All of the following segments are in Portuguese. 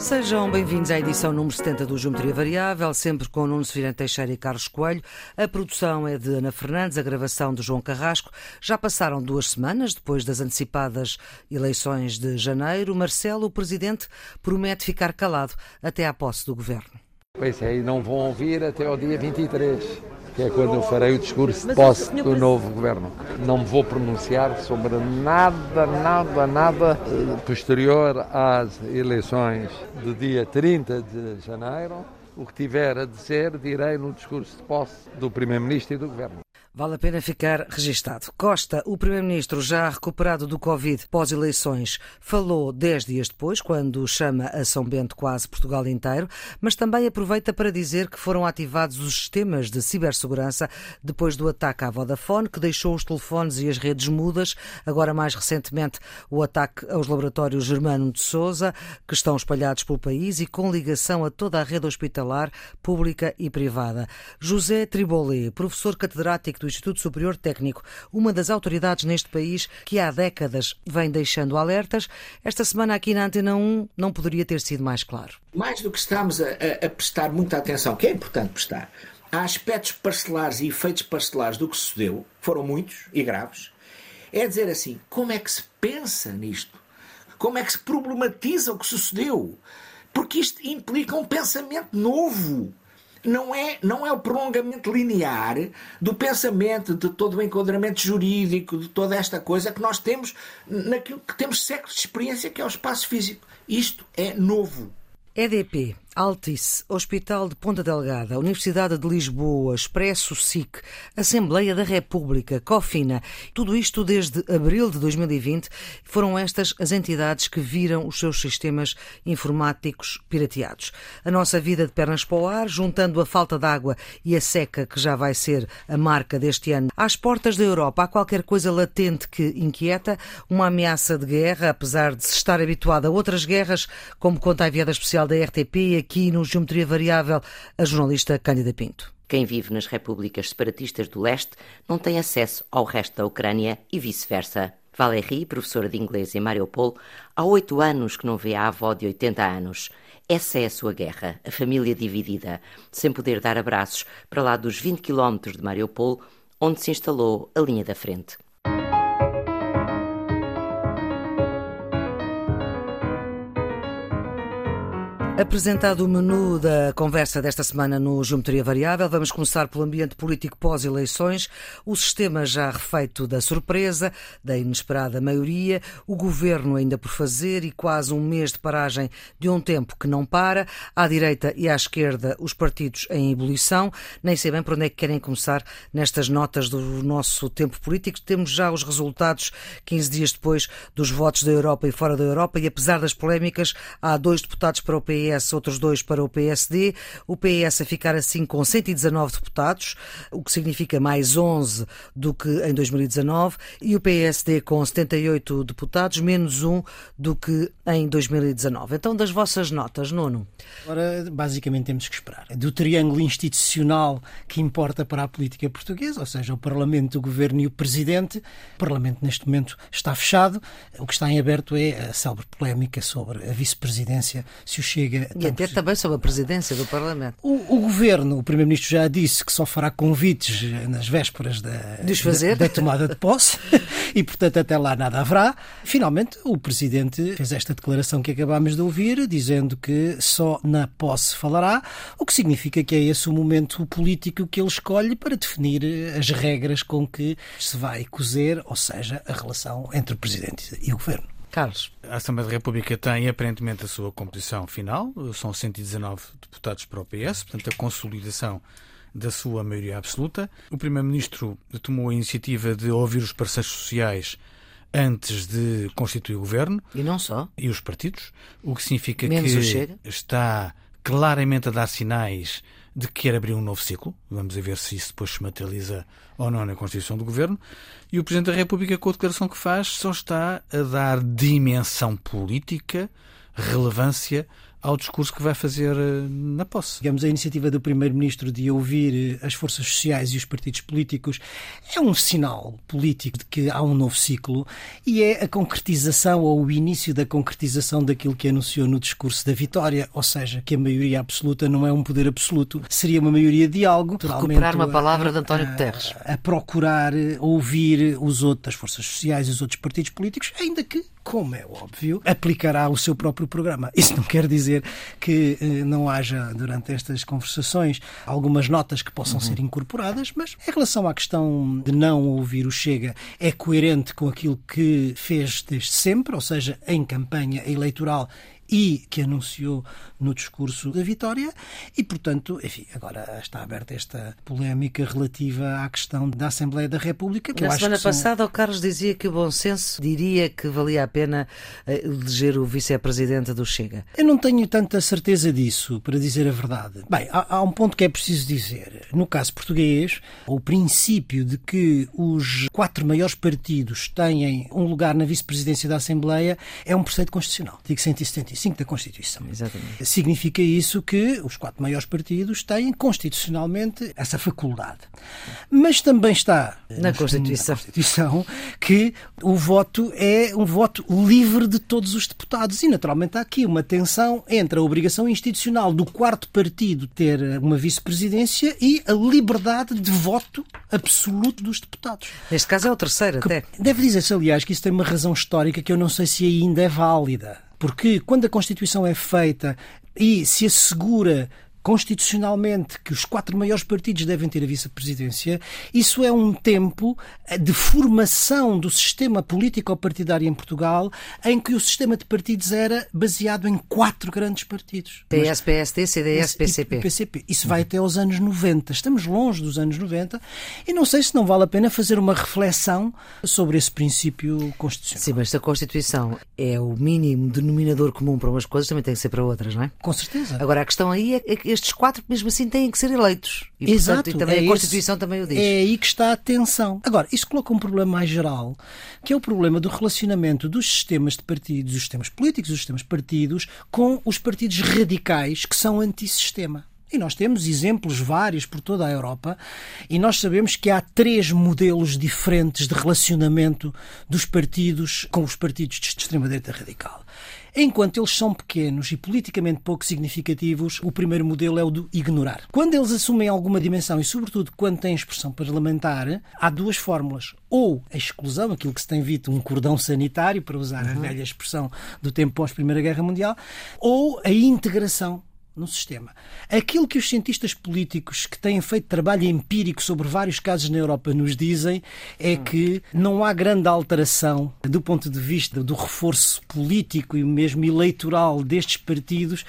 Sejam bem-vindos à edição número 70 do Geometria Variável, sempre com Nuno Severino Teixeira e Carlos Coelho. A produção é de Ana Fernandes, a gravação de João Carrasco. Já passaram duas semanas depois das antecipadas eleições de janeiro. Marcelo, o presidente, promete ficar calado até à posse do governo. Pois é, e não vão ouvir até ao dia 23 que é quando eu farei o discurso de posse do novo governo. Não me vou pronunciar sobre nada, nada, nada eh, posterior às eleições do dia 30 de janeiro. O que tiver a dizer, direi no discurso de posse do Primeiro-Ministro e do Governo. Vale a pena ficar registado. Costa, o Primeiro-Ministro, já recuperado do Covid pós-eleições, falou dez dias depois, quando chama a São Bento quase Portugal inteiro, mas também aproveita para dizer que foram ativados os sistemas de cibersegurança depois do ataque à Vodafone, que deixou os telefones e as redes mudas. Agora, mais recentemente, o ataque aos laboratórios Germano de Souza, que estão espalhados pelo país e com ligação a toda a rede hospitalar, pública e privada. José Tribolé, professor catedrático do Instituto Superior Técnico, uma das autoridades neste país que há décadas vem deixando alertas. Esta semana aqui na Antena 1 não poderia ter sido mais claro. Mais do que estamos a, a, a prestar muita atenção, que é importante prestar, há aspectos parcelares e efeitos parcelares do que sucedeu, foram muitos e graves, é dizer assim, como é que se pensa nisto? Como é que se problematiza o que sucedeu? Porque isto implica um pensamento novo não é, não é o prolongamento linear do pensamento, de todo o enquadramento jurídico, de toda esta coisa que nós temos naquilo que temos séculos de experiência, que é o espaço físico. Isto é novo. EDP, Altice, Hospital de Ponta Delgada, Universidade de Lisboa, Expresso SIC, Assembleia da República, Cofina, tudo isto desde abril de 2020, foram estas as entidades que viram os seus sistemas informáticos pirateados. A nossa vida de pernas para o ar, juntando a falta de água e a seca que já vai ser a marca deste ano, às portas da Europa há qualquer coisa latente que inquieta, uma ameaça de guerra, apesar de se estar habituado a outras guerras, como conta a enviada especial da RTP aqui no Geometria Variável a jornalista Cândida Pinto. Quem vive nas repúblicas separatistas do leste não tem acesso ao resto da Ucrânia e vice-versa. Valérie, professora de inglês em Mariupol, há oito anos que não vê a avó de 80 anos. Essa é a sua guerra, a família dividida, sem poder dar abraços para lá dos 20 quilómetros de Mariupol, onde se instalou a linha da frente. Apresentado o menu da conversa desta semana no Geometria Variável, vamos começar pelo ambiente político pós-eleições, o sistema já refeito da surpresa, da inesperada maioria, o governo ainda por fazer e quase um mês de paragem de um tempo que não para, à direita e à esquerda os partidos em ebulição. Nem sei bem por onde é que querem começar nestas notas do nosso tempo político. Temos já os resultados 15 dias depois dos votos da Europa e fora da Europa e apesar das polémicas, há dois deputados para o PS PS, outros dois para o PSD. O PS a ficar assim com 119 deputados, o que significa mais 11 do que em 2019, e o PSD com 78 deputados, menos um do que em 2019. Então, das vossas notas, Nuno? Agora, basicamente, temos que esperar. Do triângulo institucional que importa para a política portuguesa, ou seja, o Parlamento, o Governo e o Presidente, o Parlamento neste momento está fechado. O que está em aberto é a célebre polémica sobre a vice-presidência, se o Chega e até também sobre a presidência do Parlamento. O, o governo, o primeiro-ministro já disse que só fará convites nas vésperas da, da, da, tomada de posse e, portanto, até lá nada haverá. Finalmente, o presidente fez esta declaração que acabámos de ouvir, dizendo que só na posse falará, o que significa que é esse o momento político que ele escolhe para definir as regras com que se vai cozer, ou seja, a relação entre o presidente e o governo. Carlos. A Assembleia da República tem aparentemente a sua composição final, são 119 deputados para o PS, portanto, a consolidação da sua maioria absoluta. O Primeiro-Ministro tomou a iniciativa de ouvir os parceiros sociais antes de constituir o governo. E não só. E os partidos, o que significa Menos que está claramente a dar sinais de que quer abrir um novo ciclo. Vamos ver se isso depois se materializa ou não na Constituição do Governo. E o Presidente da República, com a declaração que faz, só está a dar dimensão política, relevância ao discurso que vai fazer eh, na posse. Digamos, a iniciativa do Primeiro-Ministro de ouvir eh, as forças sociais e os partidos políticos é um sinal político de que há um novo ciclo e é a concretização ou o início da concretização daquilo que anunciou no discurso da vitória, ou seja, que a maioria absoluta não é um poder absoluto, seria uma maioria de algo. Recuperar uma palavra de António Guterres. A, a, procurar eh, ouvir os outros, as forças sociais e os outros partidos políticos, ainda que como é óbvio, aplicará o seu próprio programa. Isso não quer dizer que eh, não haja, durante estas conversações, algumas notas que possam uhum. ser incorporadas, mas em relação à questão de não ouvir o Chega, é coerente com aquilo que fez desde sempre, ou seja, em campanha eleitoral e que anunciou no discurso da vitória e, portanto, enfim, agora está aberta esta polémica relativa à questão da Assembleia da República. Na semana passada, o Carlos dizia que o bom senso diria que valia a pena eh, eleger o vice-presidente do Chega. Eu não tenho tanta certeza disso, para dizer a verdade. Bem, há, há um ponto que é preciso dizer. No caso português, o princípio de que os quatro maiores partidos têm um lugar na vice-presidência da Assembleia é um preceito constitucional. Artigo 175 da Constituição. Exatamente significa isso que os quatro maiores partidos têm constitucionalmente essa faculdade. Mas também está na Constituição. na Constituição que o voto é um voto livre de todos os deputados. E, naturalmente, há aqui uma tensão entre a obrigação institucional do quarto partido ter uma vice-presidência e a liberdade de voto absoluto dos deputados. Neste caso é o terceiro, até. Deve dizer-se, aliás, que isso tem uma razão histórica que eu não sei se ainda é válida. Porque quando a Constituição é feita e se assegura constitucionalmente que os quatro maiores partidos devem ter a vice-presidência, isso é um tempo eh, de formação do sistema político-partidário em Portugal, em que o sistema de partidos era baseado em quatro grandes partidos. PS, PSD, CDS, PCP. PCP. Isso vai até aos anos 90. Estamos longe dos anos 90 e não sei se não vale a pena fazer uma reflexão sobre esse princípio constitucional. Sim, mas se a Constituição é o mínimo denominador comum para umas coisas, também tem que ser para outras, não é? Com certeza. Agora, a questão aí é que estes quatro, mesmo assim, têm que ser eleitos. E, Exato. Portanto, e também é a Constituição esse, também o diz. É aí que está a tensão. Agora, isso coloca um problema mais geral, que é o problema do relacionamento dos sistemas de partidos, dos sistemas políticos, dos sistemas partidos, com os partidos radicais que são antissistema. E nós temos exemplos vários por toda a Europa e nós sabemos que há três modelos diferentes de relacionamento dos partidos com os partidos de extrema-direita radical. Enquanto eles são pequenos e politicamente pouco significativos, o primeiro modelo é o do ignorar. Quando eles assumem alguma dimensão e, sobretudo, quando têm expressão parlamentar, há duas fórmulas. Ou a exclusão, aquilo que se tem visto, um cordão sanitário, para usar uhum. a velha expressão do tempo pós-Primeira Guerra Mundial, ou a integração no sistema. Aquilo que os cientistas políticos que têm feito trabalho empírico sobre vários casos na Europa nos dizem é que não há grande alteração do ponto de vista do reforço político e mesmo eleitoral destes partidos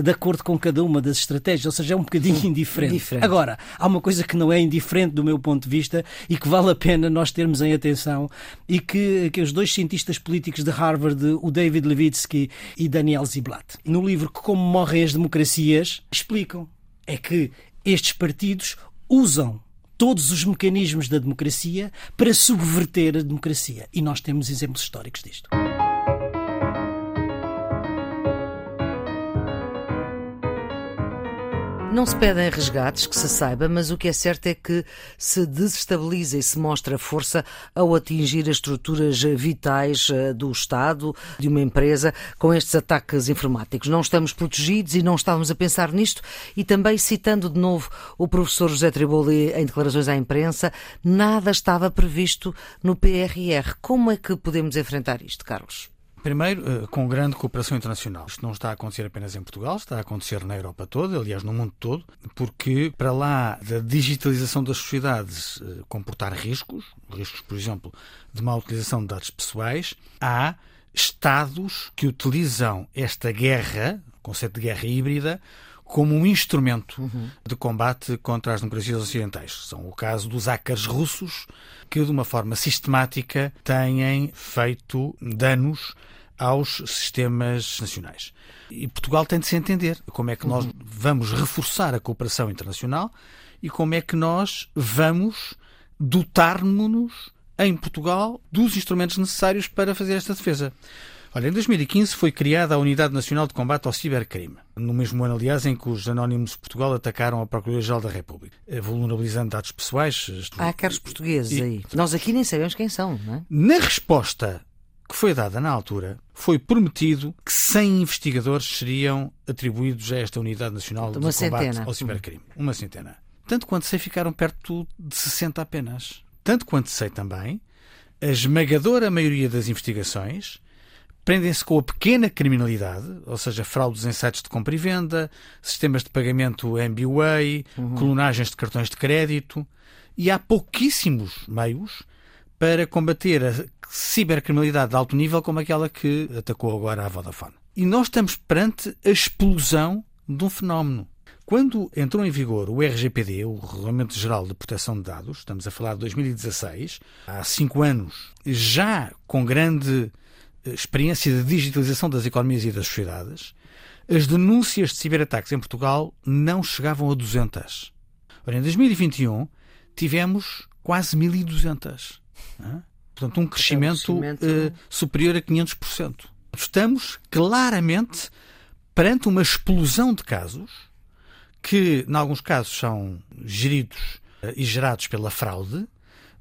de acordo com cada uma das estratégias, ou seja, é um bocadinho indiferente. indiferente. Agora, há uma coisa que não é indiferente do meu ponto de vista e que vale a pena nós termos em atenção e que, que os dois cientistas políticos de Harvard, o David Levitsky e Daniel Ziblatt, no livro Como Morrem as Democracias, explicam. É que estes partidos usam todos os mecanismos da democracia para subverter a democracia. E nós temos exemplos históricos disto. Não se pedem resgates, que se saiba, mas o que é certo é que se desestabiliza e se mostra força ao atingir as estruturas vitais eh, do Estado, de uma empresa, com estes ataques informáticos. Não estamos protegidos e não estávamos a pensar nisto. E também, citando de novo o professor José Triboli em declarações à imprensa, nada estava previsto no PRR. Como é que podemos enfrentar isto, Carlos? Primeiro, eh, com grande cooperação internacional. Isto não está a acontecer apenas em Portugal, está a acontecer na Europa toda, aliás, no mundo todo, porque para lá da digitalização das sociedades eh, comportar riscos, riscos, por exemplo, de má utilização de dados pessoais, há Estados que utilizam esta guerra, o conceito de guerra híbrida, como um instrumento uhum. de combate contra as democracias ocidentais. São o caso dos hackers russos, que de uma forma sistemática têm feito danos aos sistemas nacionais. E Portugal tem de se entender como é que nós uhum. vamos reforçar a cooperação internacional e como é que nós vamos dotar-nos em Portugal dos instrumentos necessários para fazer esta defesa. Olha, em 2015 foi criada a Unidade Nacional de Combate ao Cibercrime, no mesmo ano, aliás, em que os Anónimos de Portugal atacaram a Procuradoria-Geral da República, eh, vulnerabilizando dados pessoais. Há caros portugueses e... aí. Nós aqui nem sabemos quem são, não é? Na resposta que foi dada na altura, foi prometido que 100 investigadores seriam atribuídos a esta Unidade Nacional Uma de Combate centena. ao Cibercrime. Uma centena. Tanto quanto sei, ficaram perto de 60 apenas. Tanto quanto sei também, a esmagadora maioria das investigações prendem-se com a pequena criminalidade, ou seja, fraudes em sites de compra e venda, sistemas de pagamento MBWay, uhum. clonagens de cartões de crédito, e há pouquíssimos meios para combater a cibercriminalidade de alto nível como aquela que atacou agora a Vodafone. E nós estamos perante a explosão de um fenómeno. Quando entrou em vigor o RGPD, o Regulamento Geral de Proteção de Dados, estamos a falar de 2016, há cinco anos, já com grande experiência de digitalização das economias e das sociedades, as denúncias de ciberataques em Portugal não chegavam a 200. Ora, em 2021 tivemos quase 1.200. Portanto, um crescimento, um crescimento... Uh, superior a 500%. Estamos claramente perante uma explosão de casos que, em alguns casos, são geridos uh, e gerados pela fraude,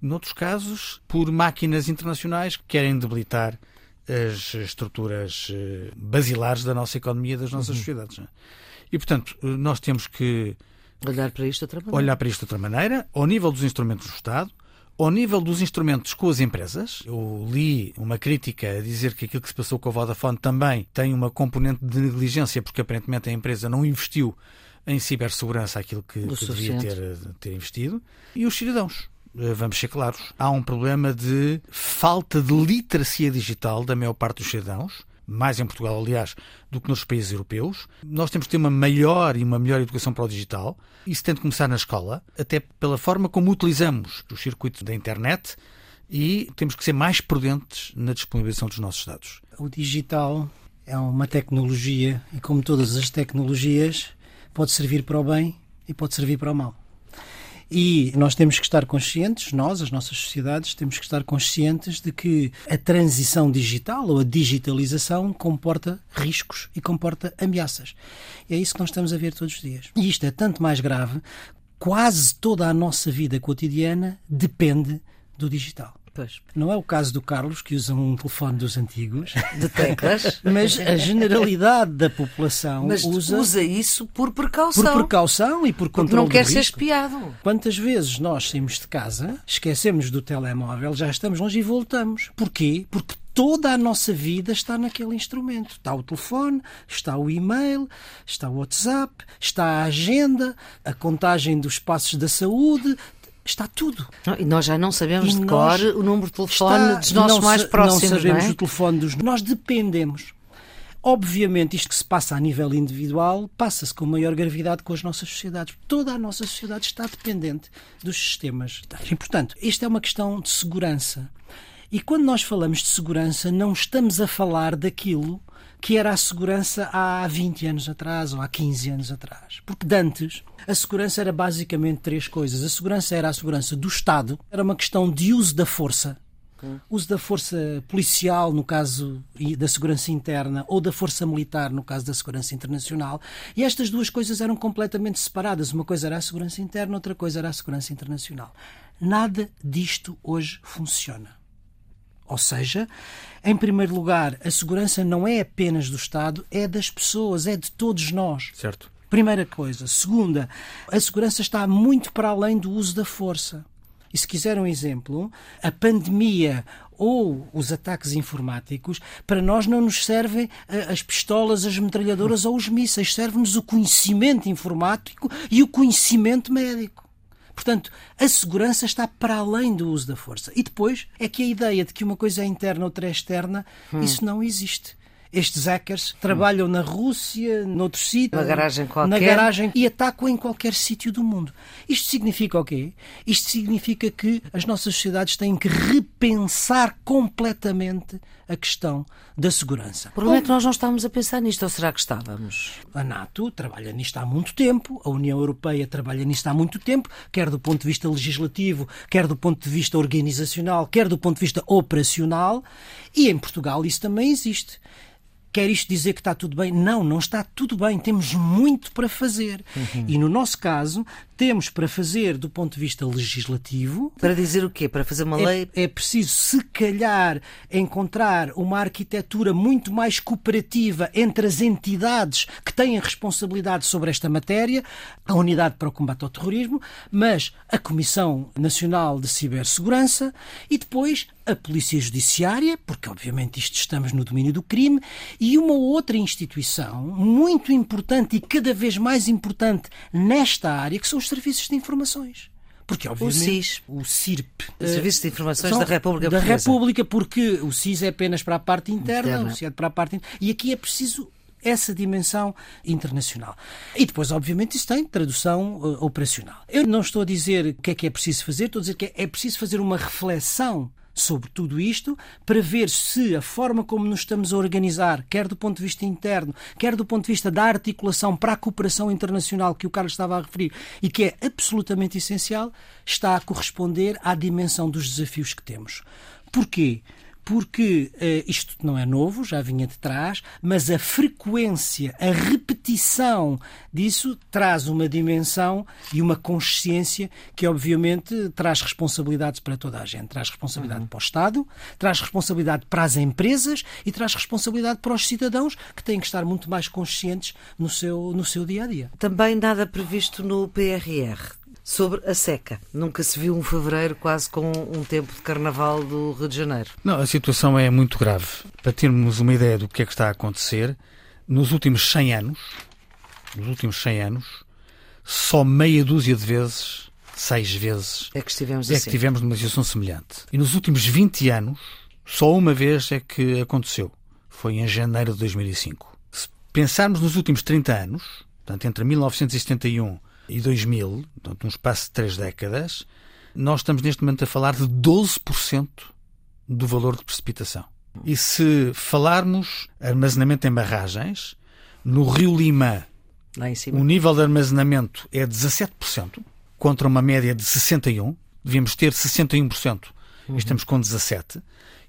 noutros casos, por máquinas internacionais que querem debilitar as estruturas eh, basilares da nossa economia das nossas uhum. sociedades. É? E, portanto, nós temos que olhar para isto de outra maneira. Olhar para isto de outra maneira, ao nível dos instrumentos do Estado, ao nível dos instrumentos com as empresas. Eu li uma crítica a dizer que aquilo que se passou com a Vodafone também tem uma componente de negligência, porque aparentemente a empresa não investiu em cibersegurança aquilo que, que devia ter, ter investido. E os cidadãos. Eh, vamos ser claros, há um problema de falta de literacia digital da maior parte dos cidadãos, mais em Portugal, aliás, do que nos países europeus. Nós temos que ter uma maior e uma melhor educação para o digital. Isso tem de começar na escola, até pela forma como utilizamos os circuitos da internet e temos que ser mais prudentes na disponibilização dos nossos dados. O digital é uma tecnologia e, como todas as tecnologias, pode servir para o bem e pode servir para o mal. E nós temos que estar conscientes, nós, as nossas sociedades, temos que estar conscientes de que a transição digital ou a digitalização comporta riscos e comporta ameaças. E é isso que nós estamos a ver todos os dias. E isto é tanto mais grave, quase toda a nossa vida cotidiana depende do digital. Pois. Não é o caso do Carlos, que usa um telefone dos antigos. De teclas. Mas a generalidade da população mas usa... usa isso por precaução. Por precaução e por controle Porque não quer ser espiado. Quantas vezes nós saímos de casa, esquecemos do telemóvel, já estamos longe e voltamos. Porquê? Porque toda a nossa vida está naquele instrumento. Está o telefone, está o e-mail, está o WhatsApp, está a agenda, a contagem dos passos da saúde, Está tudo. E nós já não sabemos e de cor o número de telefone está, dos nossos mais próximos. Não sabemos não é? o telefone dos. Nós dependemos. Obviamente, isto que se passa a nível individual passa-se com maior gravidade com as nossas sociedades. Toda a nossa sociedade está dependente dos sistemas. E, portanto, isto é uma questão de segurança. E quando nós falamos de segurança, não estamos a falar daquilo que era a segurança há 20 anos atrás ou há 15 anos atrás. Porque dantes a segurança era basicamente três coisas. A segurança era a segurança do Estado, era uma questão de uso da força. Uso da força policial, no caso da segurança interna, ou da força militar, no caso da segurança internacional. E estas duas coisas eram completamente separadas. Uma coisa era a segurança interna, outra coisa era a segurança internacional. Nada disto hoje funciona. Ou seja, em primeiro lugar, a segurança não é apenas do Estado, é das pessoas, é de todos nós. Certo. Primeira coisa. Segunda, a segurança está muito para além do uso da força. E se quiser um exemplo, a pandemia ou os ataques informáticos, para nós não nos servem eh, as pistolas, as metralhadoras ou os mísseis, serve-nos o conhecimento informático e o conhecimento médico. Portanto, a segurança está para além do uso da força. E depois é que a ideia de que uma coisa é interna, outra é externa, hum. isso não existe. Estes hackers trabalham na Rússia, noutro sítio, na garagem qualquer, na garagem e atacam em qualquer sítio do mundo. Isto significa o quê? Isto significa que as nossas sociedades têm que repensar completamente a questão da segurança. O problema é que nós não estamos a pensar nisto, ou será que estávamos? A NATO trabalha nisto há muito tempo, a União Europeia trabalha nisto há muito tempo, quer do ponto de vista legislativo, quer do ponto de vista organizacional, quer do ponto de vista operacional, e em Portugal isso também existe. Quer isto dizer que está tudo bem? Não, não está tudo bem. Temos muito para fazer. Uhum. E no nosso caso, temos para fazer do ponto de vista legislativo. Para dizer o quê? Para fazer uma é, lei? É preciso, se calhar, encontrar uma arquitetura muito mais cooperativa entre as entidades que têm a responsabilidade sobre esta matéria, a Unidade para o Combate ao Terrorismo, mas a Comissão Nacional de Cibersegurança e depois a Polícia Judiciária, porque obviamente isto estamos no domínio do crime, e uma outra instituição muito importante e cada vez mais importante nesta área, que são os serviços de informações. Porque, obviamente, o SIS, o CIRP, o Serviço de Informações da República da República, porque o SIS é apenas para a parte interna, interna. o CIAD para a parte interna. E aqui é preciso essa dimensão internacional. E depois, obviamente, isso tem tradução uh, operacional. Eu não estou a dizer o que é que é preciso fazer, estou a dizer que é, é preciso fazer uma reflexão sobre tudo isto para ver se a forma como nos estamos a organizar, quer do ponto de vista interno, quer do ponto de vista da articulação para a cooperação internacional que o Carlos estava a referir e que é absolutamente essencial, está a corresponder à dimensão dos desafios que temos. Porquê? Porque uh, isto não é novo, já vinha de trás, mas a frequência, a repetição disso traz uma dimensão e uma consciência que, obviamente, traz responsabilidades para toda a gente. Traz responsabilidade uhum. para o Estado, traz responsabilidade para as empresas e traz responsabilidade para os cidadãos que têm que estar muito mais conscientes no seu, no seu dia a dia. Também nada previsto no PRR sobre a seca. Nunca se viu um fevereiro quase com um tempo de carnaval do Rio de Janeiro. Não, a situação é muito grave. Para termos uma ideia do que é que está a acontecer, nos últimos 100 anos, nos últimos 100 anos, só meia dúzia de vezes, seis vezes, é que estivemos, é assim. que tivemos numa situação semelhante. E nos últimos 20 anos, só uma vez é que aconteceu. Foi em janeiro de 2005. Se pensarmos nos últimos 30 anos, portanto, entre 1971 e 2000, portanto, num espaço de três décadas, nós estamos neste momento a falar de 12% do valor de precipitação. E se falarmos armazenamento em barragens, no Rio Lima, o nível de armazenamento é 17%, contra uma média de 61%. Devíamos ter 61% e estamos com 17%.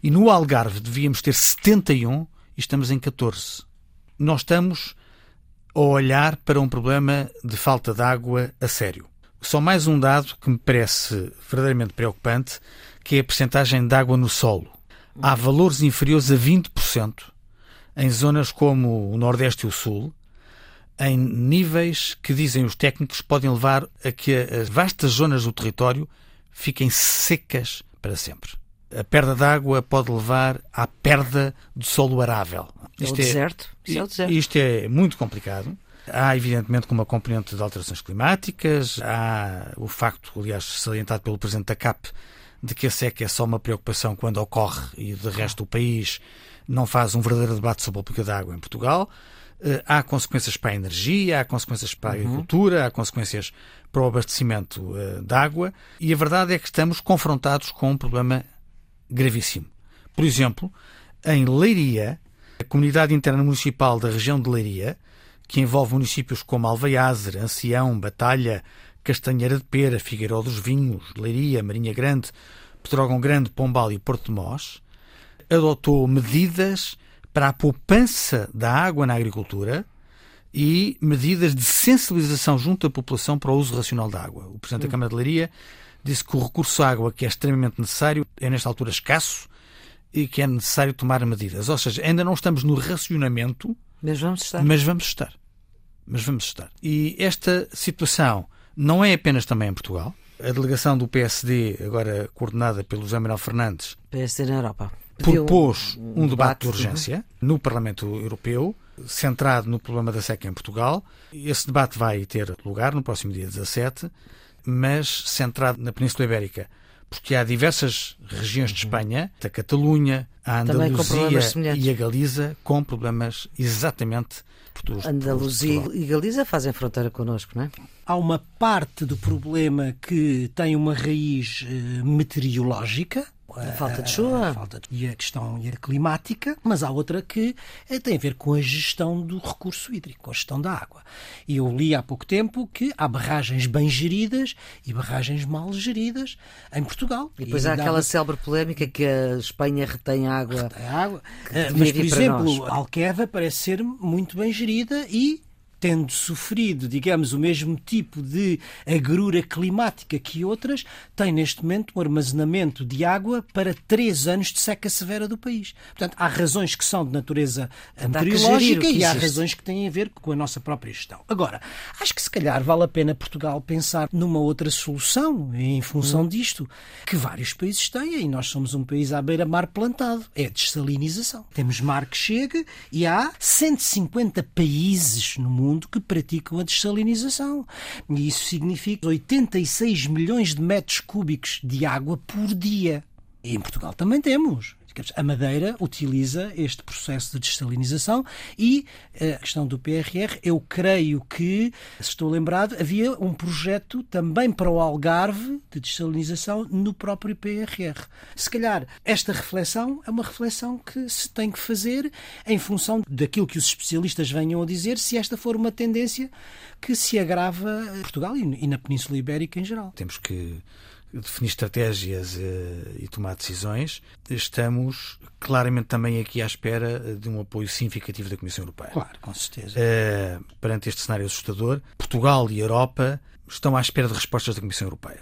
E no Algarve devíamos ter 71% e estamos em 14%. Nós estamos ou olhar para um problema de falta de água a sério. Só mais um dado que me parece verdadeiramente preocupante, que é a percentagem de água no solo. Há valores inferiores a 20% em zonas como o Nordeste e o Sul, em níveis que, dizem os técnicos, podem levar a que as vastas zonas do território fiquem secas para sempre. A perda de água pode levar à perda do solo arável. É isto é, deserto. Isto é, o deserto. Isto é muito complicado. Há, evidentemente, uma componente de alterações climáticas, há o facto, aliás, salientado pelo Presidente da CAP, de que a seca é só uma preocupação quando ocorre e, de resto, o país não faz um verdadeiro debate sobre a política da água em Portugal. Eh, há consequências para a energia, há consequências para a uhum. agricultura, há consequências para o abastecimento uh, de água e a verdade é que estamos confrontados com um problema gravíssimo. Por exemplo, em Leiria, a Comunidade Interna Municipal da região de Leiria, que envolve municípios como Alveiazer, Ancião, Batalha, Castanheira de Pera, Figueiró dos Vinhos, Leiria, Marinha Grande, Pedrógão Grande, Pombal e Porto de Mós, adotou medidas para a poupança da água na agricultura e medidas de sensibilização junto à população para o uso racional da água. O Presidente da Câmara de Leiria disse que o recurso à água, que é extremamente necessário, é nesta altura escasso e que é necessário tomar medidas. Ou seja, ainda não estamos no racionamento, mas vamos estar. Mas vamos estar. Mas vamos estar. E esta situação não é apenas também em Portugal. A delegação do PSD, agora coordenada pelo José Manuel Fernandes, PSD na Europa, propôs um, um, debate, de urgência no Parlamento Europeu, centrado no problema da seca em Portugal. Esse debate vai ter lugar no próximo dia 17, mas centrado na Península Ibérica porque há diversas regiões de Espanha, da Catalunha, a Andaluzia e a Galiza, com problemas exatamente por Andaluzia e Galiza fazem fronteira connosco, não é? Há uma parte do problema que tem uma raiz eh, meteorológica, a falta de chuva. A falta de, e a questão e a climática, mas há outra que eh, tem a ver com a gestão do recurso hídrico, a gestão da água. E eu li há pouco tempo que há barragens bem geridas e barragens mal geridas em Portugal. E depois e há aquela célebre polémica que a Espanha retém água. Retém água. Eh, mas, por exemplo, a Alqueva parece ser muito bem gerida e tendo sofrido, digamos, o mesmo tipo de agrura climática que outras, tem neste momento um armazenamento de água para três anos de seca severa do país. Portanto, há razões que são de natureza meteorológica e há razões que têm a ver com a nossa própria gestão. Agora, acho que se calhar vale a pena Portugal pensar numa outra solução em função hum. disto, que vários países têm, e nós somos um país à beira-mar plantado. É a dessalinização. Temos mar que chega e há 150 países no mundo mundo que praticam a dessalinização. E isso significa 86 milhões de metros cúbicos de água por dia. E em Portugal também temos. A Madeira utiliza este processo de dessalinização e eh, a questão do PRR, eu creio que, se estou lembrado, havia um projeto também para o Algarve de dessalinização no próprio PRR. Se calhar esta reflexão é uma reflexão que se tem que fazer em função daquilo que os especialistas venham a dizer, se esta for uma tendência que se agrava em Portugal e na Península Ibérica em geral. Temos que definir estratégias eh, e tomar decisões, estamos claramente também aqui à espera de um apoio significativo da Comissão Europeia. Claro, com certeza. Uh, perante este cenário assustador, Portugal e Europa estão à espera de respostas da Comissão Europeia.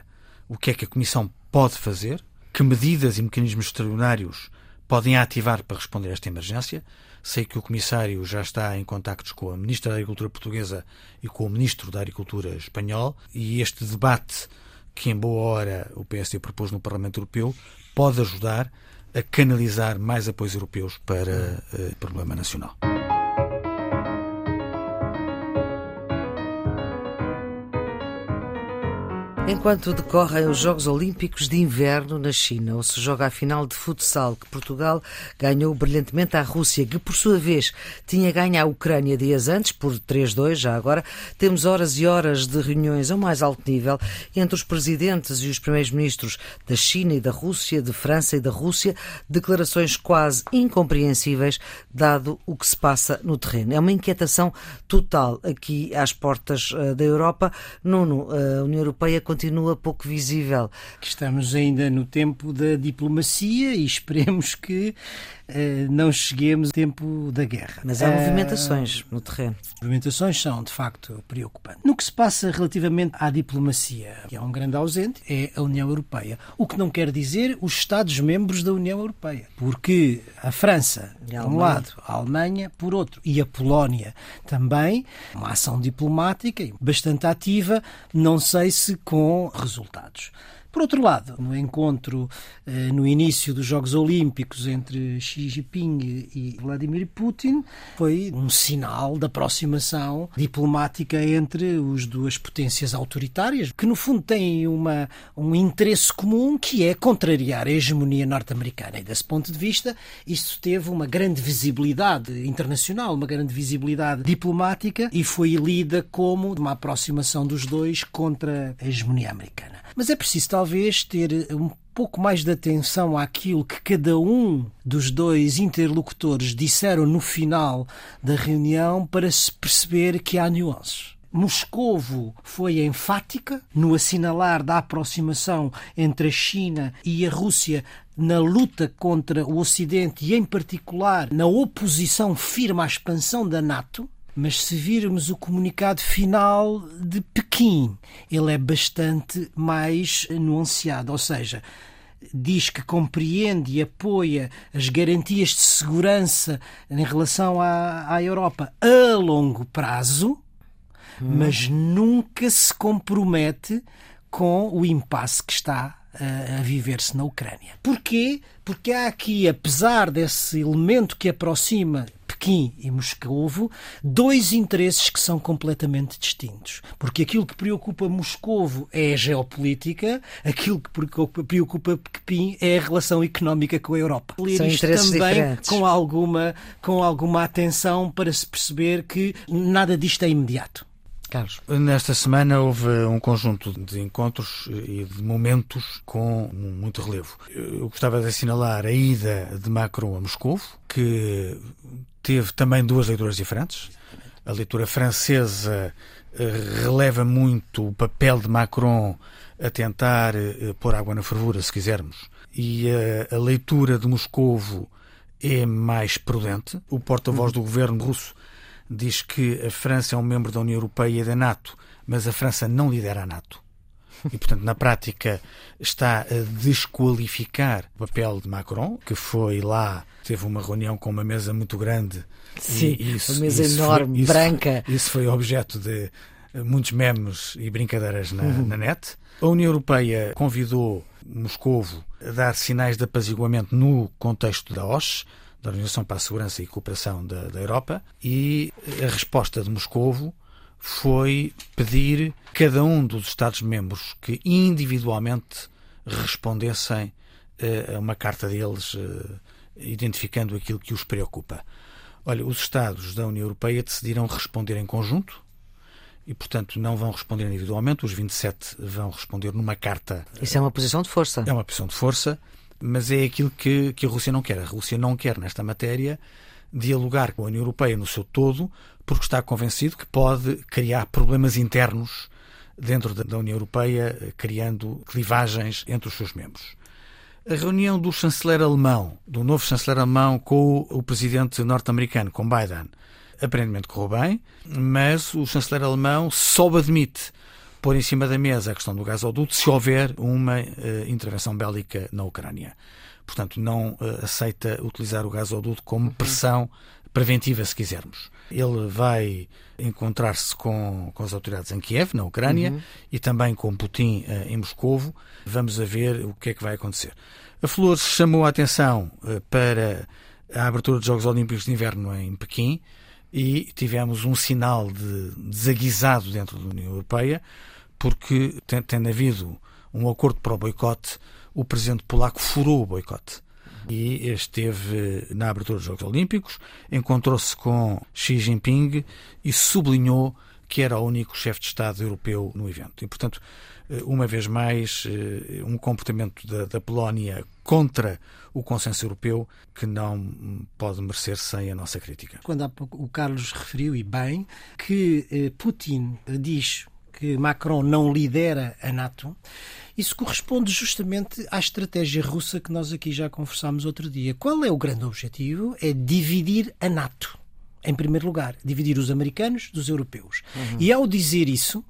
O que é que a Comissão pode fazer? Que medidas e mecanismos extraordinários podem ativar para responder a esta emergência? Sei que o Comissário já está em contactos com a Ministra da Agricultura portuguesa e com o Ministro da Agricultura espanhol e este debate que em boa hora o PSD propôs no Parlamento Europeu, pode ajudar a canalizar mais apoios europeus para o uh, problema nacional. Enquanto decorrem os Jogos Olímpicos de Inverno na China, ou se joga a final de futsal que Portugal ganhou brilhantemente à Rússia, que por sua vez tinha ganho à Ucrânia dias antes, por 3-2 já agora, temos horas e horas de reuniões ao mais alto nível entre os presidentes e os primeiros ministros da China e da Rússia, de França e da Rússia, declarações quase incompreensíveis dado o que se passa no terreno. É uma inquietação total aqui às portas uh, da Europa. Nuno, a União Europeia continua continua pouco visível. Estamos ainda no tempo da diplomacia e esperemos que não cheguemos ao tempo da guerra. Mas há uh, movimentações no terreno. Movimentações são, de facto, preocupantes. No que se passa relativamente à diplomacia, que é um grande ausente, é a União Europeia. O que não quer dizer os Estados-membros da União Europeia. Porque a França, por um lado, a Alemanha, por outro, e a Polónia também, uma ação diplomática bastante ativa, não sei se com resultados. Por outro lado, no encontro eh, no início dos Jogos Olímpicos entre Xi Jinping e Vladimir Putin, foi um sinal da aproximação diplomática entre as duas potências autoritárias, que no fundo têm uma, um interesse comum que é contrariar a hegemonia norte-americana. E desse ponto de vista, isso teve uma grande visibilidade internacional, uma grande visibilidade diplomática e foi lida como uma aproximação dos dois contra a hegemonia americana. Mas é preciso talvez ter um pouco mais de atenção àquilo que cada um dos dois interlocutores disseram no final da reunião para se perceber que há nuances. Moscovo foi enfática no assinalar da aproximação entre a China e a Rússia na luta contra o Ocidente e, em particular, na oposição firme à expansão da NATO. Mas se virmos o comunicado final de Pequim, ele é bastante mais nuanceado, ou seja, diz que compreende e apoia as garantias de segurança em relação à, à Europa a longo prazo, hum. mas nunca se compromete com o impasse que está a, a viver-se na Ucrânia. Porquê? Porque há aqui, apesar desse elemento que aproxima Pequim e Moscovo, dois interesses que são completamente distintos. Porque aquilo que preocupa Moscovo é a geopolítica, aquilo que preocupa Pequim é a relação económica com a Europa. São interesses também diferentes. com alguma, com alguma atenção para se perceber que nada disto é imediato. Carlos. Nesta semana houve um conjunto de encontros e de momentos com muito relevo. Eu gostava de assinalar a ida de Macron a Moscou, que teve também duas leituras diferentes. A leitura francesa eh, releva muito o papel de Macron a tentar eh, pôr água na fervura, se quisermos, e a, a leitura de Moscovo é mais prudente. O porta-voz do governo russo diz que a França é um membro da União Europeia e da NATO, mas a França não lidera a NATO. E, portanto, na prática, está a desqualificar o papel de Macron, que foi lá, teve uma reunião com uma mesa muito grande. Sim, isso, uma mesa enorme, foi, isso, branca. Isso foi objeto de muitos memes e brincadeiras na, uhum. na net. A União Europeia convidou Moscovo a dar sinais de apaziguamento no contexto da OSCE, da Organização para a Segurança e Cooperação da, da Europa, e a resposta de Moscovo foi pedir cada um dos Estados-membros que individualmente respondessem uh, a uma carta deles uh, identificando aquilo que os preocupa. Olha, os Estados da União Europeia decidiram responder em conjunto e, portanto, não vão responder individualmente, os 27 vão responder numa carta. Isso é uma posição de força. É uma posição de força mas é aquilo que, que a Rússia não quer. A Rússia não quer, nesta matéria, dialogar com a União Europeia no seu todo, porque está convencido que pode criar problemas internos dentro da União Europeia, criando clivagens entre os seus membros. A reunião do chanceler alemão, do novo chanceler alemão com o presidente norte-americano, com Biden, aparentemente correu bem, mas o chanceler alemão só admite pôr em cima da mesa a questão do gasoduto se houver uma uh, intervenção bélica na Ucrânia. Portanto, não uh, aceita utilizar o gasoduto como uhum. pressão preventiva, se quisermos. Ele vai encontrar-se com, com as autoridades em Kiev, na Ucrânia, uhum. e também com Putin uh, em Moscovo. Vamos a ver o que é que vai acontecer. A Flores chamou a atenção para a abertura dos Jogos Olímpicos de Inverno em Pequim, e tivemos um sinal de desaguisado dentro da União Europeia, porque, tendo havido um acordo para o boicote, o presidente polaco furou o boicote. E esteve na abertura dos Jogos Olímpicos, encontrou-se com Xi Jinping e sublinhou que era o único chefe de Estado europeu no evento. E, portanto, eh, uma vez mais, eh, um comportamento da, da Polónia contra o consenso europeu que não pode merecer sem a nossa crítica. Quando há pouco o Carlos referiu, e bem, que eh, Putin diz que Macron não lidera a NATO, isso corresponde justamente à estratégia russa que nós aqui já conversámos outro dia. Qual é o grande objetivo? É dividir a NATO. Em primeiro lugar, dividir os americanos dos europeus. Uhum. E ao dizer isso,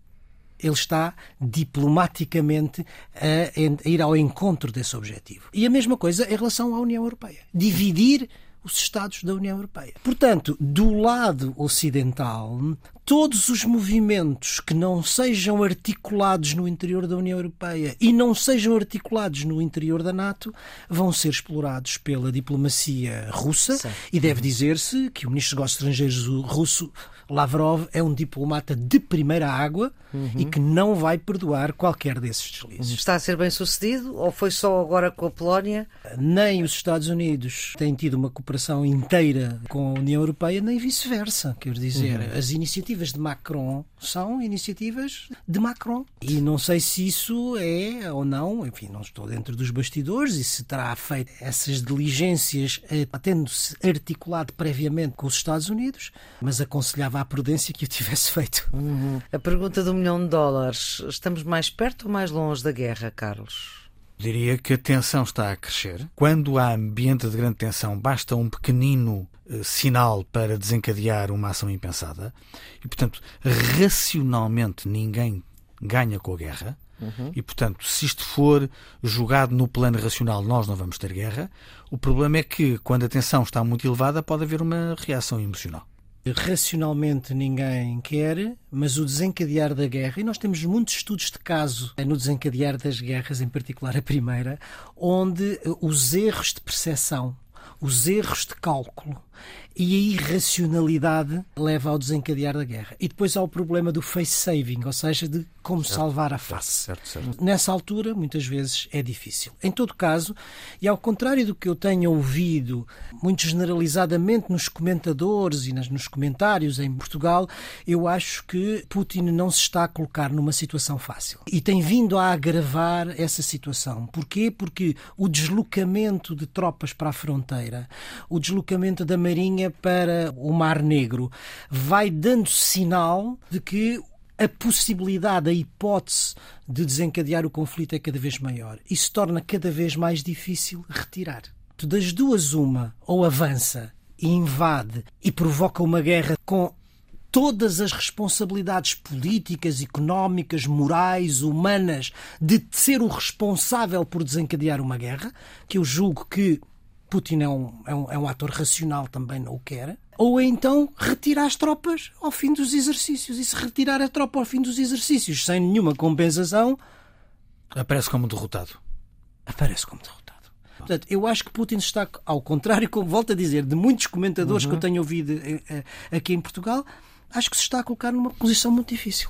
ele está diplomaticamente a, ir ao encontro desse objetivo. E a mesma coisa em relação à União Europeia. Dividir os Estados da União Europeia. Portanto, do lado ocidental, todos os movimentos que não sejam articulados no interior da União Europeia e não sejam articulados no interior da NATO vão ser explorados pela diplomacia russa Sim. e deve dizer-se que o ministro dos Negócios Estrangeiros russo Lavrov é um diplomata de primeira água uhum. e que não vai perdoar qualquer desses deslizes. Está a ser bem sucedido ou foi só agora com a Polónia? Nem os Estados Unidos têm tido uma cooperação inteira com a União Europeia, nem vice-versa. Quer dizer, uhum. as iniciativas de Macron são iniciativas de Macron. E não sei se isso é ou não, enfim, não estou dentro dos bastidores e se terá feito essas diligências eh, tendo-se articulado previamente com os Estados Unidos, mas aconselhava à prudência que o tivesse feito. Uhum. A pergunta do milhão de dólares: estamos mais perto ou mais longe da guerra, Carlos? Diria que a tensão está a crescer. Quando há ambiente de grande tensão, basta um pequenino eh, sinal para desencadear uma ação impensada. E, portanto, racionalmente ninguém ganha com a guerra. Uhum. E, portanto, se isto for jogado no plano racional, nós não vamos ter guerra. O problema é que, quando a tensão está muito elevada, pode haver uma reação emocional racionalmente ninguém quer, mas o desencadear da guerra, e nós temos muitos estudos de caso no desencadear das guerras, em particular a primeira, onde os erros de percepção, os erros de cálculo e a irracionalidade leva ao desencadear da guerra. E depois há o problema do face saving, ou seja, de como certo, salvar a face. Certo, certo, Nessa altura, muitas vezes é difícil. Em todo caso, e ao contrário do que eu tenho ouvido muito generalizadamente nos comentadores e nos comentários em Portugal, eu acho que Putin não se está a colocar numa situação fácil. E tem vindo a agravar essa situação. Porquê? Porque o deslocamento de tropas para a fronteira, o deslocamento da Marinha para o Mar Negro, vai dando sinal de que a possibilidade, a hipótese de desencadear o conflito é cada vez maior e se torna cada vez mais difícil retirar. Das duas, uma, ou avança e invade e provoca uma guerra com todas as responsabilidades políticas, económicas, morais, humanas de ser o responsável por desencadear uma guerra, que eu julgo que Putin é um, é um, é um ator racional, também não o quer, ou então retirar as tropas ao fim dos exercícios. E se retirar a tropa ao fim dos exercícios sem nenhuma compensação. Aparece como derrotado. Aparece como derrotado. Portanto, eu acho que Putin está, ao contrário, como volto a dizer, de muitos comentadores uhum. que eu tenho ouvido eh, eh, aqui em Portugal, acho que se está a colocar numa posição muito difícil.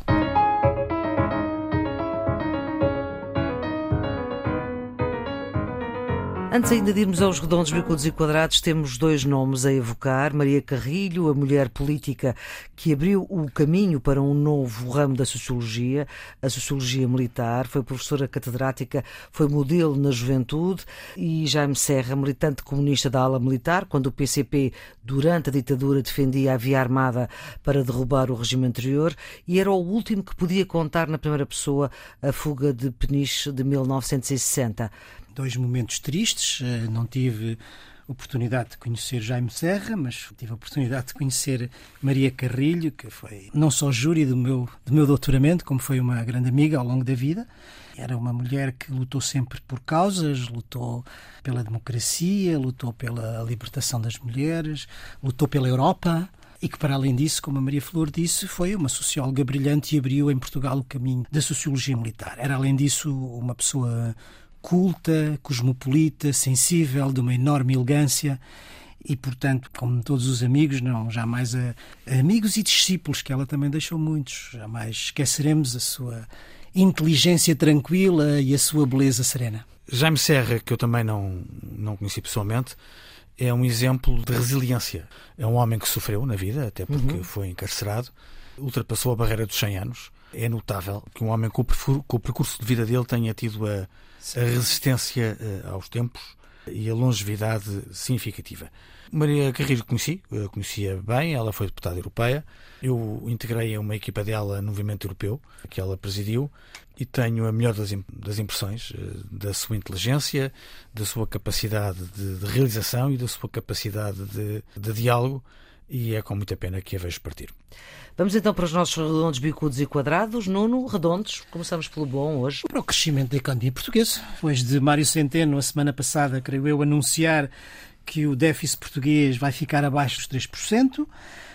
Antes ainda de irmos aos redondos, bicudos e quadrados, temos dois nomes a evocar. Maria Carrilho, a mulher política que abriu o caminho para um novo ramo da sociologia, a sociologia militar, foi professora catedrática, foi modelo na juventude e Jaime Serra, militante comunista da ala militar, quando o PCP, durante a ditadura, defendia a via armada para derrubar o regime anterior e era o último que podia contar na primeira pessoa a fuga de Peniche de 1960 dois momentos tristes. Eh, não tive oportunidade de conhecer Jaime Serra, mas tive a oportunidade de conhecer Maria Carrilho, que foi não só júri do meu, do meu doutoramento, como foi uma grande amiga ao longo da vida. Era uma mulher que lutou sempre por causas, lutou pela democracia, lutou pela libertação das mulheres, lutou pela Europa e que, para além disso, como a Maria Flor disse, foi uma socióloga brilhante e abriu em Portugal o caminho da sociologia militar. Era, além disso, uma pessoa culta, cosmopolita, sensível, de uma enorme elegância e, portanto, como todos os amigos, não jamais a, amigos e discípulos, que ela também deixou muitos, jamais esqueceremos a sua inteligência tranquila e a sua beleza serena. Jaime Serra, que eu também não, não conheci pessoalmente, é um exemplo de resiliência. É um homem que sofreu na vida, até porque uhum. foi encarcerado, ultrapassou a barreira dos 100 anos. É notável que um homem com o percurso de vida dele tenha tido a, a resistência eh, aos tempos e a longevidade significativa. Maria Carrilho conheci, conhecia bem, ela foi deputada europeia. Eu integrei uma equipa dela no movimento europeu, que ela presidiu, e tenho a melhor das, impressões eh, da sua inteligência, da sua capacidade de, de realização e da sua capacidade de, de diálogo, e é com muita pena que a vejo partir. Vamos então para os nossos redondos, bicudos e quadrados. Nuno, redondos, começamos pelo bom hoje. Para o crescimento da economia portuguesa. Depois de Mário Centeno, a semana passada, creio eu, anunciar que o déficit português vai ficar abaixo dos 3%.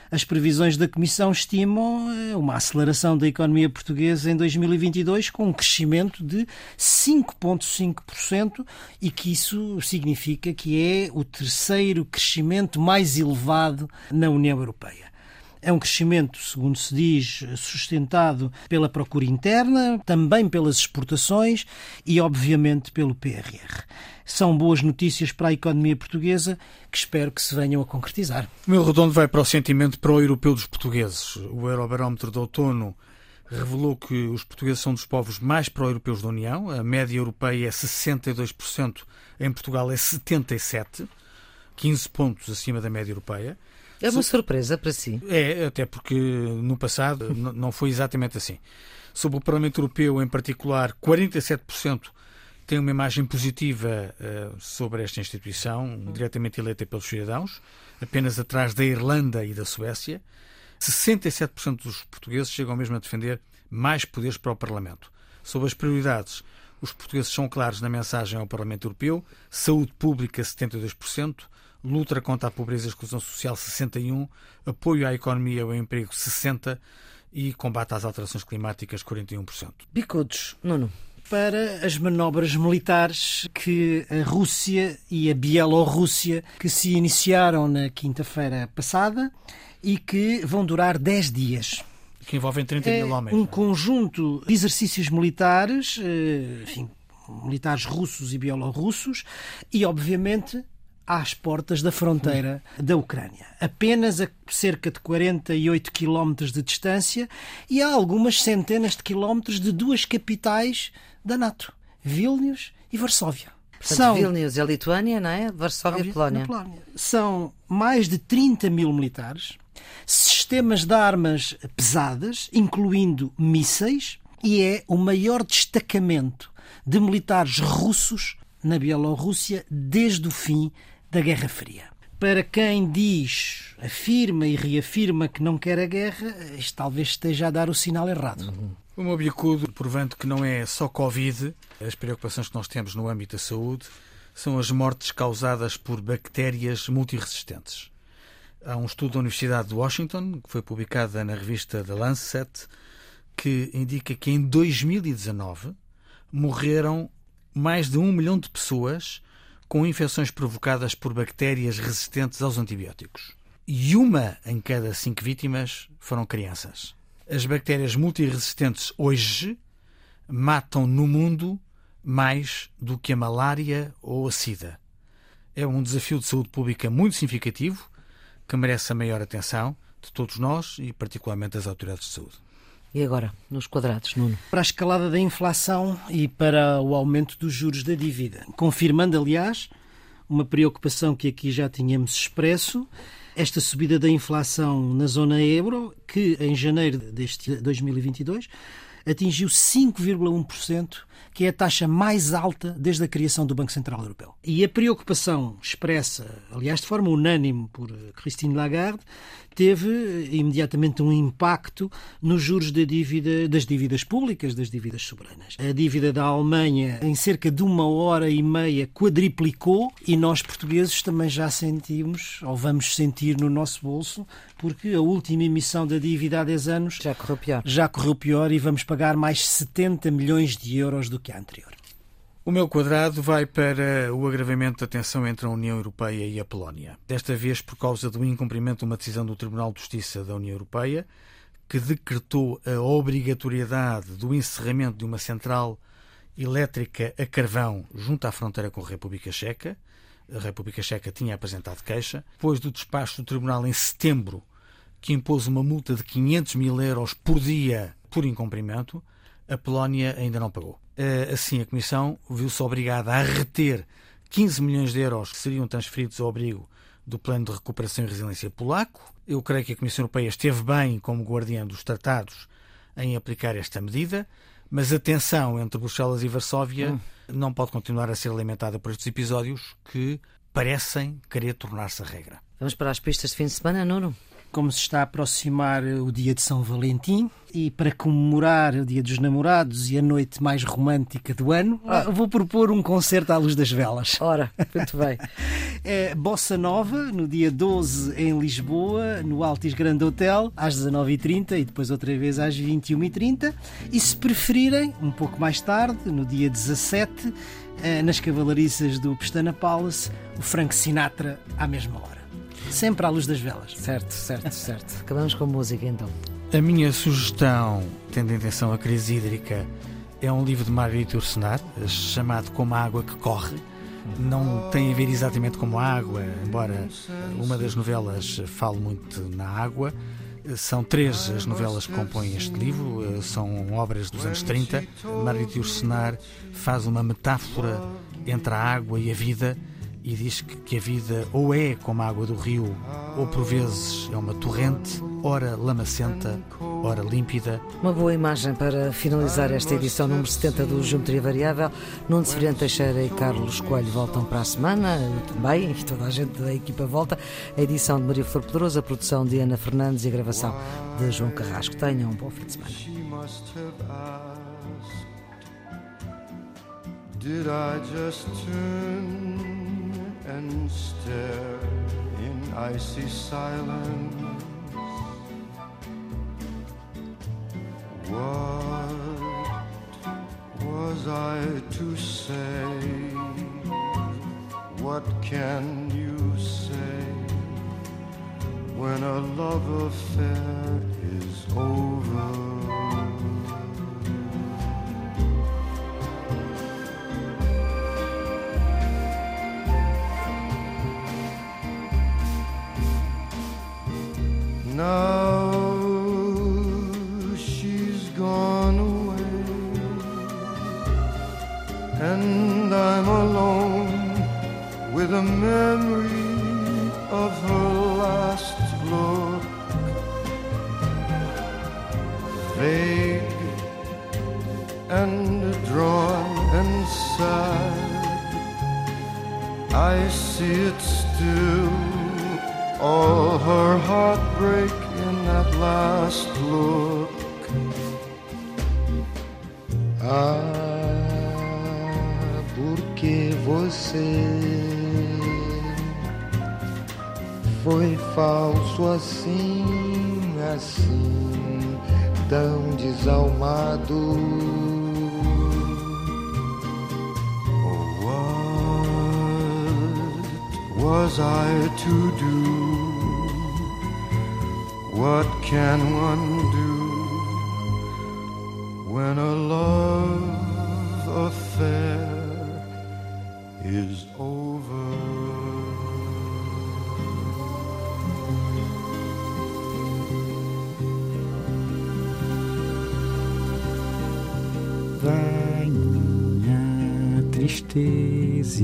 As previsões da Comissão estimam eh, uma aceleração da economia portuguesa em 2022 com um crescimento de 5,5% e que isso significa que é o terceiro crescimento mais elevado na União Europeia. É um crescimento, segundo se diz, sustentado pela procura interna, também pelas exportações e, obviamente, pelo PRR. São boas notícias para a economia portuguesa que espero que se venham a concretizar. O meu redondo vai para o sentimento pró-europeu dos portugueses. O Eurobarómetro de outono revelou que os portugueses são dos povos mais pró-europeus da União. A média europeia é 62%, em Portugal é 77%, 15 pontos acima da média europeia. É uma surpresa para si. É, até porque no passado não foi exatamente assim. Sobre o Parlamento Europeu, em particular, 47% têm uma imagem positiva uh, sobre esta instituição, diretamente eleita pelos cidadãos, apenas atrás da Irlanda e da Suécia. 67% dos portugueses chegam mesmo a defender mais poderes para o Parlamento. Sobre as prioridades, os portugueses são claros na mensagem ao Parlamento Europeu: saúde pública, 72%, luta contra a pobreza e a exclusão social 61, apoio à economia e ao emprego 60 e combate às alterações climáticas 41%. Bicudos, Nuno. para as manobras militares que a Rússia e a Bielorrússia que se iniciaram na quinta-feira passada e que vão durar 10 dias. Que envolvem 30 é mil homens. Um é? conjunto de exercícios militares, eh, enfim, militares russos e bielorrussos, e obviamente às portas da fronteira da Ucrânia, apenas a cerca de 48 quilómetros de distância e a algumas centenas de quilómetros de duas capitais da NATO, Vilnius e Varsóvia. Portanto, São... Vilnius é Lituânia, não é? Varsóvia, Polónia. Polónia. São mais de 30 mil militares, sistemas de armas pesadas, incluindo mísseis, e é o maior destacamento de militares russos na Bielorrússia desde o fim da Guerra Fria. Para quem diz, afirma e reafirma que não quer a guerra, isto talvez esteja a dar o sinal errado. Uhum. O meu bicudo, provando que não é só Covid, as preocupações que nós temos no âmbito da saúde são as mortes causadas por bactérias multiresistentes. Há um estudo da Universidade de Washington, que foi publicado na revista The Lancet, que indica que em 2019 morreram mais de um milhão de pessoas com infecções provocadas por bactérias resistentes aos antibióticos. E uma em cada cinco vítimas foram crianças. As bactérias multiresistentes hoje matam no mundo mais do que a malária ou a sida. É um desafio de saúde pública muito significativo que merece a maior atenção de todos nós e, particularmente, das autoridades de saúde. E agora, nos quadrados, Nuno? Para a escalada da inflação e para o aumento dos juros da dívida. Confirmando, aliás, uma preocupação que aqui já tínhamos expresso, esta subida da inflação na zona euro, que em janeiro deste 2022 atingiu 5,1%, que é a taxa mais alta desde a criação do Banco Central Europeu. E a preocupação expressa, aliás, de forma unânime por Christine Lagarde, teve imediatamente um impacto nos juros da dívida, das dívidas públicas, das dívidas soberanas. A dívida da Alemanha, em cerca de uma hora e meia, quadriplicou e nós, portugueses, também já sentimos, ou vamos sentir no nosso bolso, porque a última emissão da dívida há 10 anos já correu pior. Já correu pior e vamos pagar mais 70 milhões de euros do que a anterior. O meu quadrado vai para o agravamento da tensão entre a União Europeia e a Polónia. Desta vez por causa do incumprimento de uma decisão do Tribunal de Justiça da União Europeia, que decretou a obrigatoriedade do encerramento de uma central elétrica a carvão junto à fronteira com a República Checa. A República Checa tinha apresentado queixa. Depois do despacho do Tribunal em setembro, que impôs uma multa de 500 mil euros por dia por incumprimento, a Polónia ainda não pagou. Eh, assim, a Comissão viu-se obrigada a reter 15 milhões de euros que seriam transferidos ao abrigo do Plano de Recuperação e Resiliência polaco. Eu creio que a Comissão Europeia esteve bem como guardiã dos tratados em aplicar esta medida, mas a tensão entre Bruxelas e Varsóvia hum. não pode continuar a ser alimentada por estes episódios que parecem querer tornar-se a regra. Vamos para as pistas de fim de semana, Nuno? Como se está a aproximar o dia de São Valentim e para comemorar o dia dos namorados e a noite mais romântica do ano, ah. vou propor um concerto à luz das velas. Ora, muito bem. é Bossa Nova, no dia 12 em Lisboa, no Altis Grande Hotel, às 19h30 e depois outra vez às 21h30. E se preferirem, um pouco mais tarde, no dia 17, eh, nas cavalariças do Pestana Palace, o Frank Sinatra à mesma hora sempre à luz das velas. Certo, certo, certo. Acabamos com a música então. A minha sugestão, tendo em atenção a crise hídrica, é um livro de Marguerite Ursenar, chamado Como a Água que Corre. Não tem a ver exatamente como a água, embora uma das novelas fale muito na água. São três as novelas que compõem este livro, são obras dos anos 30. Marguerite Ursenar faz uma metáfora entre a água e a vida e diz que, que a vida ou é como a água do rio, ou por vezes é uma torrente, ora lamacenta, ora límpida. Uma boa imagem para finalizar esta edição número 70 do Geometria Variável. Nuno Severiano Teixeira e Carlos Coelho voltam para a semana, também, e toda a gente da equipa volta. A edição de Maria Flor Pedroso, a produção de Ana Fernandes e a gravação de João Carrasco. Tenham um bom fim de semana. And stare in icy silence. What was I? To say? What can you say when a love affair is over? Now she's gone away, and I'm alone with a memory of her last look. Vague and drawn and sad, I see it still all her heartbreak last look. Ah, porque você foi falso assim, assim, tão desalmado. Oh, what was I to do? What can one do when a love affair is over? Vai minha tristeza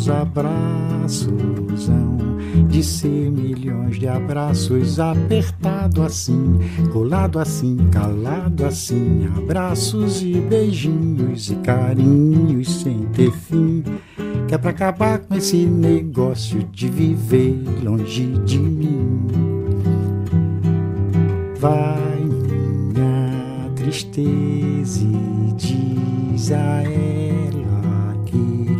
os abraços hão de ser milhões de abraços, apertado assim, colado assim, calado assim, abraços e beijinhos e carinhos sem ter fim. Que é pra acabar com esse negócio de viver longe de mim. Vai minha tristeza e diz a ela que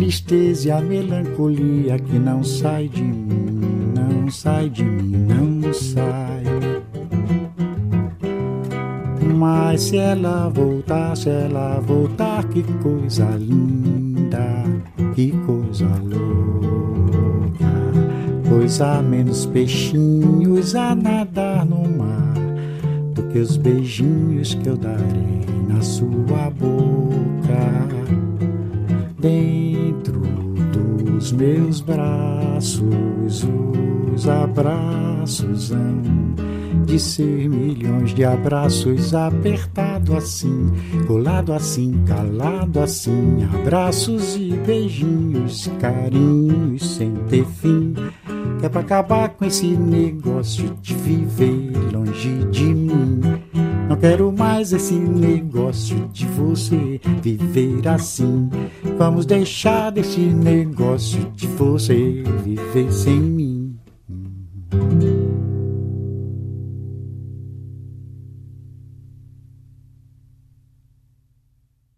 tristeza e a melancolia que não sai de mim, não sai de mim, não sai. Mas se ela voltar, se ela voltar, que coisa linda, que coisa louca. Pois há menos peixinhos a nadar no mar do que os beijinhos que eu darei na sua boca. Dentro dos meus braços, os abraços hão de ser milhões de abraços apertado assim, colado assim, calado assim, abraços e beijinhos, carinhos sem ter fim. É pra acabar com esse negócio de viver longe de mim. Não quero mais esse negócio de você viver assim. Vamos deixar desse negócio de você viver sem mim.